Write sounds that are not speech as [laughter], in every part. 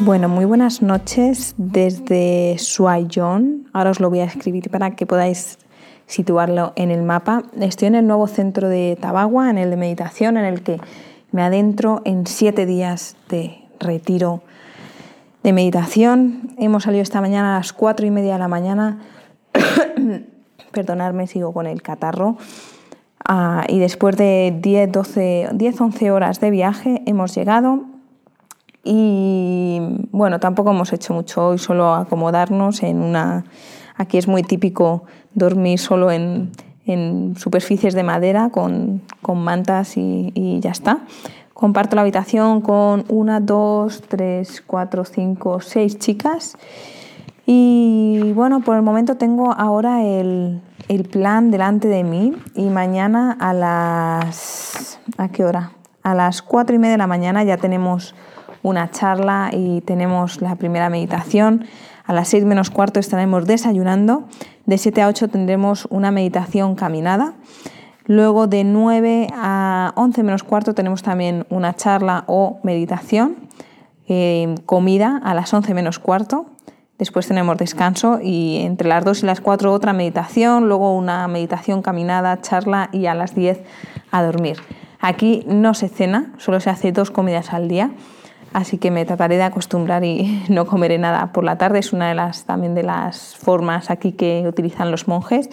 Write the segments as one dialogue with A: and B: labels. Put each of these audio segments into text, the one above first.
A: Bueno, muy buenas noches desde Suayón. Ahora os lo voy a escribir para que podáis situarlo en el mapa. Estoy en el nuevo centro de Tabagua, en el de meditación, en el que me adentro en siete días de retiro de meditación. Hemos salido esta mañana a las cuatro y media de la mañana. [coughs] Perdonadme, sigo con el catarro. Ah, y después de 10, 12, 10, 11 horas de viaje hemos llegado y bueno, tampoco hemos hecho mucho hoy, solo acomodarnos en una... Aquí es muy típico dormir solo en, superficies de madera con, mantas y, ya está. Comparto la habitación con una, dos, tres, cuatro, cinco, seis chicas. Y bueno, por el momento tengo ahora el, el plan delante de mí y mañana a las... ¿A qué hora? A las cuatro y media de la mañana ya tenemos una charla y tenemos la primera meditación. A las 6 menos cuarto estaremos desayunando. De 7 a 8 tendremos una meditación caminada. Luego de 9 a 11 menos cuarto tenemos también una charla o meditación. Eh, comida a las 11 menos cuarto. Después tenemos descanso y entre las 2 y las 4 otra meditación, luego una meditación caminada, charla y a las 10 a dormir. Aquí no se cena, solo se hace dos comidas al día así que me trataré de acostumbrar y [laughs] no comeré nada por la tarde. Es una de las también de las formas aquí que utilizan los monjes.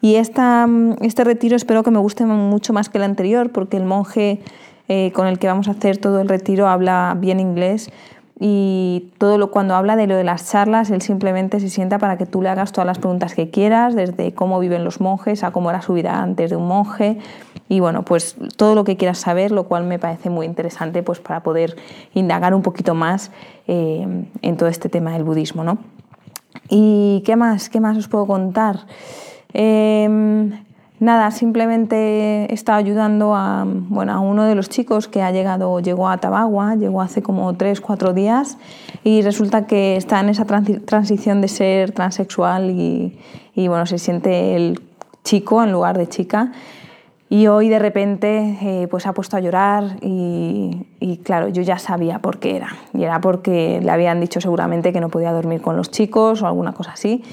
A: Y esta, este retiro espero que me guste mucho más que el anterior, porque el monje eh, con el que vamos a hacer todo el retiro habla bien inglés y todo lo cuando habla de lo de las charlas, él simplemente se sienta para que tú le hagas todas las preguntas que quieras, desde cómo viven los monjes a cómo era su vida antes de un monje y bueno, pues todo lo que quieras saber, lo cual me parece muy interesante pues para poder indagar un poquito más eh, en todo este tema del budismo, ¿no? ¿Y qué más? ¿Qué más os puedo contar? Eh, Nada, simplemente he estado ayudando a, bueno, a uno de los chicos que ha llegado, llegó a Tabagua, llegó hace como tres, cuatro días y resulta que está en esa transición de ser transexual y, y, bueno, se siente el chico en lugar de chica. Y hoy de repente eh, pues ha puesto a llorar y, claro, yo ya sabía por qué era. Y era porque le habían dicho seguramente que no podía dormir con los chicos o alguna cosa así.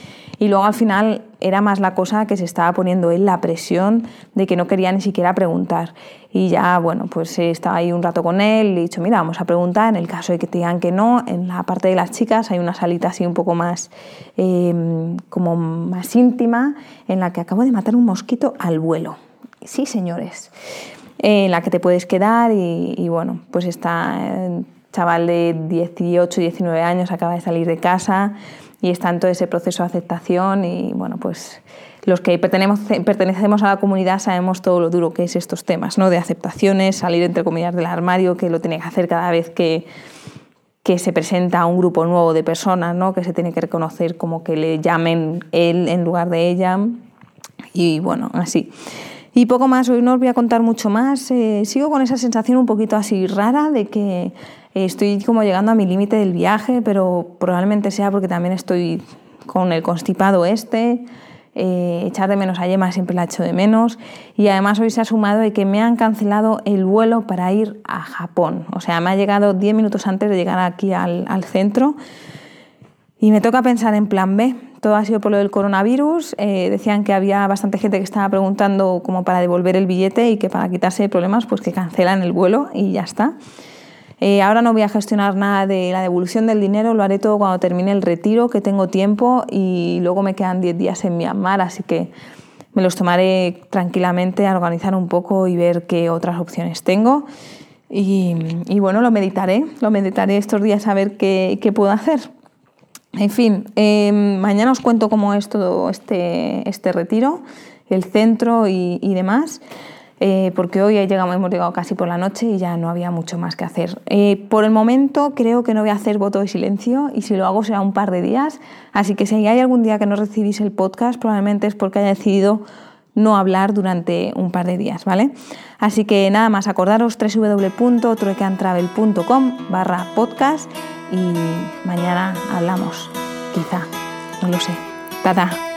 A: Y luego al final era más la cosa que se estaba poniendo él la presión de que no quería ni siquiera preguntar. Y ya, bueno, pues estaba ahí un rato con él y he dicho, mira, vamos a preguntar, en el caso de que te digan que no, en la parte de las chicas hay una salita así un poco más, em, como más íntima, en la que acabo de matar un mosquito al vuelo. Sí, señores. En la que te puedes quedar y, y bueno, pues está eh, chaval de 18, 19 años, acaba de salir de casa y está en todo ese proceso de aceptación y bueno, pues los que pertenecemos a la comunidad sabemos todo lo duro que es estos temas, ¿no? De aceptaciones, salir entre comillas del armario, que lo tiene que hacer cada vez que, que se presenta un grupo nuevo de personas, ¿no? Que se tiene que reconocer como que le llamen él en lugar de ella y bueno, así. Y poco más, hoy no os voy a contar mucho más. Eh, sigo con esa sensación un poquito así rara de que estoy como llegando a mi límite del viaje, pero probablemente sea porque también estoy con el constipado este. Eh, echar de menos a Yema siempre la echo de menos. Y además hoy se ha sumado de que me han cancelado el vuelo para ir a Japón. O sea, me ha llegado 10 minutos antes de llegar aquí al, al centro. Y me toca pensar en plan B. Todo ha sido por lo del coronavirus. Eh, decían que había bastante gente que estaba preguntando como para devolver el billete y que para quitarse de problemas, pues que cancelan el vuelo y ya está. Eh, ahora no voy a gestionar nada de la devolución del dinero, lo haré todo cuando termine el retiro, que tengo tiempo y luego me quedan 10 días en Myanmar, así que me los tomaré tranquilamente a organizar un poco y ver qué otras opciones tengo. Y, bueno, lo meditaré, lo meditaré estos días a ver qué, puedo hacer. En fin, em, mañana os cuento cómo es todo este, este retiro, el centro y, y demás. Eh, porque hoy hemos llegado casi por la noche y ya no había mucho más que hacer. Eh, por el momento creo que no voy a hacer voto de silencio y si lo hago será un par de días, así que si hay algún día que no recibís el podcast probablemente es porque haya decidido no hablar durante un par de días, ¿vale? Así que nada más, acordaros www.truecantravel.com barra podcast y mañana hablamos, quizá, no lo sé. Tata.